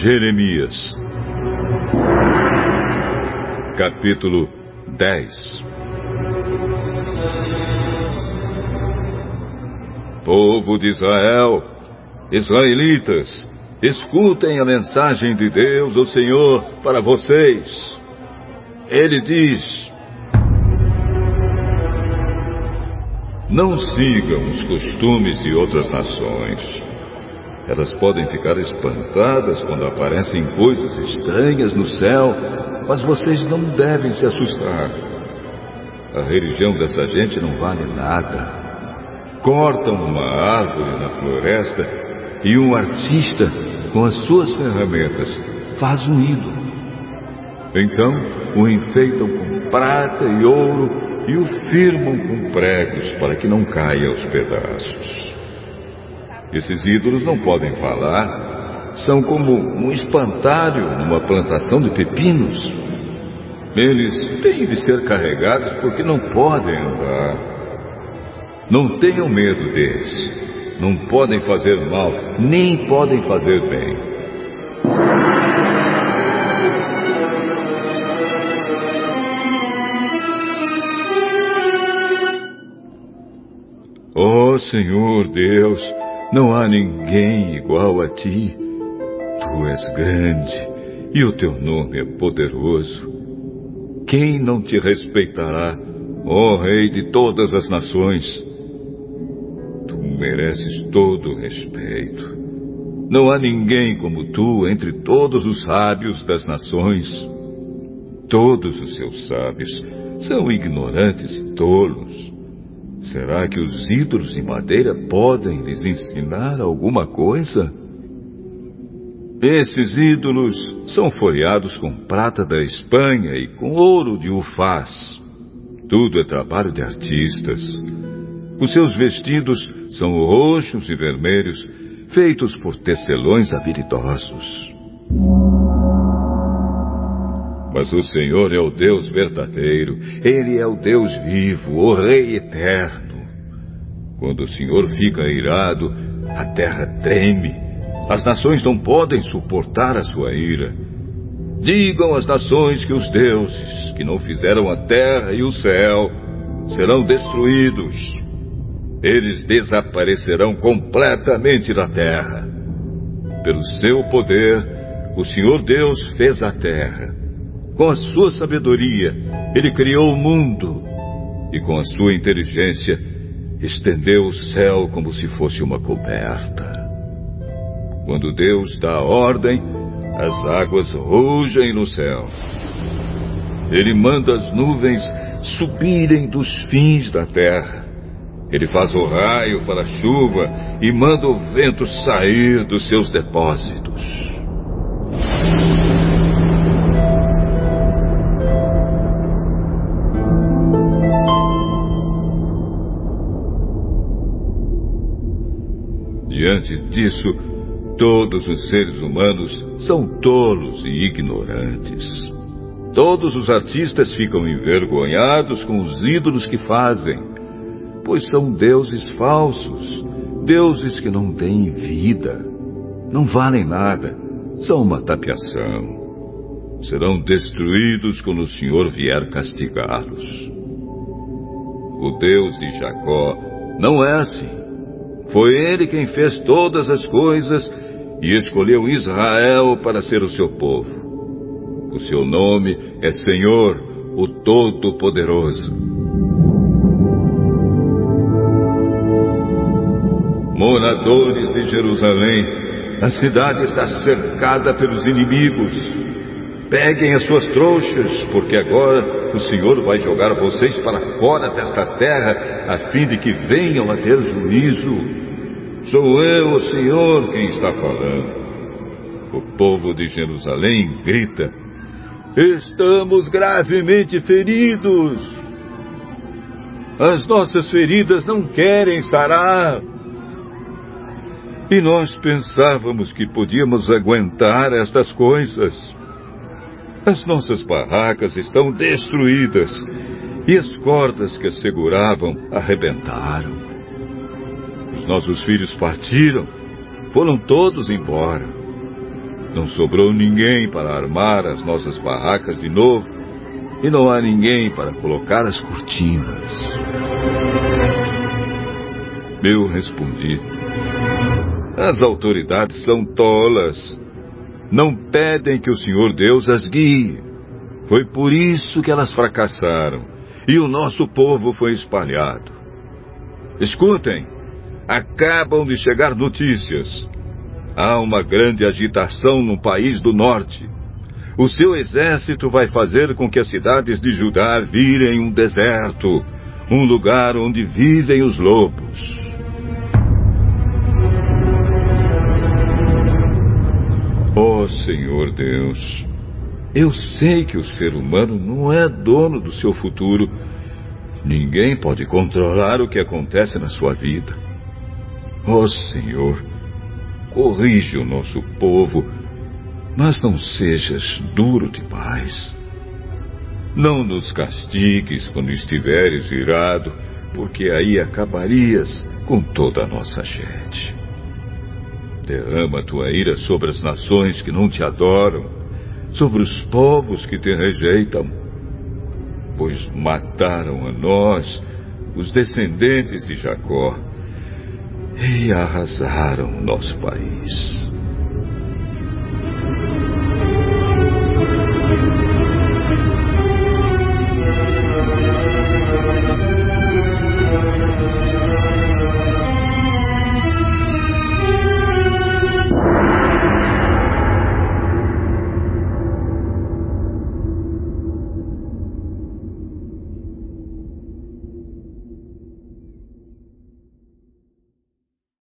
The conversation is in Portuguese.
Jeremias, capítulo 10 Povo de Israel, israelitas, escutem a mensagem de Deus, o Senhor, para vocês. Ele diz: Não sigam os costumes de outras nações. Elas podem ficar espantadas quando aparecem coisas estranhas no céu, mas vocês não devem se assustar. A religião dessa gente não vale nada. Cortam uma árvore na floresta e um artista, com as suas ferramentas, faz um ídolo. Então o enfeitam com prata e ouro e o firmam com pregos para que não caia aos pedaços. Esses ídolos não podem falar, são como um espantalho numa plantação de pepinos. Eles têm de ser carregados porque não podem andar. Não tenham medo deles. Não podem fazer mal, nem podem fazer bem. Oh, Senhor Deus, não há ninguém igual a ti. Tu és grande e o teu nome é poderoso. Quem não te respeitará, ó Rei de todas as nações? Tu mereces todo o respeito. Não há ninguém como tu entre todos os sábios das nações. Todos os seus sábios são ignorantes e tolos. Será que os ídolos de madeira podem lhes ensinar alguma coisa? Esses ídolos são folheados com prata da Espanha e com ouro de Ufaz. Tudo é trabalho de artistas. Os seus vestidos são roxos e vermelhos, feitos por tecelões habilidosos. Mas o Senhor é o Deus verdadeiro, Ele é o Deus vivo, o Rei eterno. Quando o Senhor fica irado, a terra treme. As nações não podem suportar a sua ira. Digam às nações que os deuses, que não fizeram a terra e o céu, serão destruídos. Eles desaparecerão completamente da terra. Pelo seu poder, o Senhor Deus fez a terra com a sua sabedoria, ele criou o mundo e com a sua inteligência estendeu o céu como se fosse uma coberta. Quando Deus dá ordem, as águas rugem no céu. Ele manda as nuvens subirem dos fins da terra. Ele faz o raio para a chuva e manda o vento sair dos seus depósitos. Diante disso, todos os seres humanos são tolos e ignorantes. Todos os artistas ficam envergonhados com os ídolos que fazem, pois são deuses falsos, deuses que não têm vida, não valem nada, são uma tapiação. Serão destruídos quando o Senhor vier castigá-los. O Deus de Jacó não é assim. Foi ele quem fez todas as coisas e escolheu Israel para ser o seu povo. O seu nome é Senhor, o Todo-Poderoso. Moradores de Jerusalém, a cidade está cercada pelos inimigos. Peguem as suas trouxas, porque agora o Senhor vai jogar vocês para fora desta terra, a fim de que venham a ter juízo. Sou eu, o Senhor, quem está falando. O povo de Jerusalém grita: Estamos gravemente feridos. As nossas feridas não querem sarar. E nós pensávamos que podíamos aguentar estas coisas. As nossas barracas estão destruídas e as cordas que as seguravam arrebentaram. Os nossos filhos partiram, foram todos embora. Não sobrou ninguém para armar as nossas barracas de novo e não há ninguém para colocar as cortinas. Eu respondi: As autoridades são tolas. Não pedem que o Senhor Deus as guie. Foi por isso que elas fracassaram e o nosso povo foi espalhado. Escutem, acabam de chegar notícias. Há uma grande agitação no país do norte. O seu exército vai fazer com que as cidades de Judá virem um deserto, um lugar onde vivem os lobos. Oh, Senhor Deus, eu sei que o ser humano não é dono do seu futuro. Ninguém pode controlar o que acontece na sua vida. Ó oh, Senhor, corrige o nosso povo, mas não sejas duro demais. Não nos castigues quando estiveres irado, porque aí acabarias com toda a nossa gente. Derrama tua ira sobre as nações que não te adoram sobre os povos que te rejeitam, pois mataram a nós, os descendentes de Jacó, e arrasaram nosso país.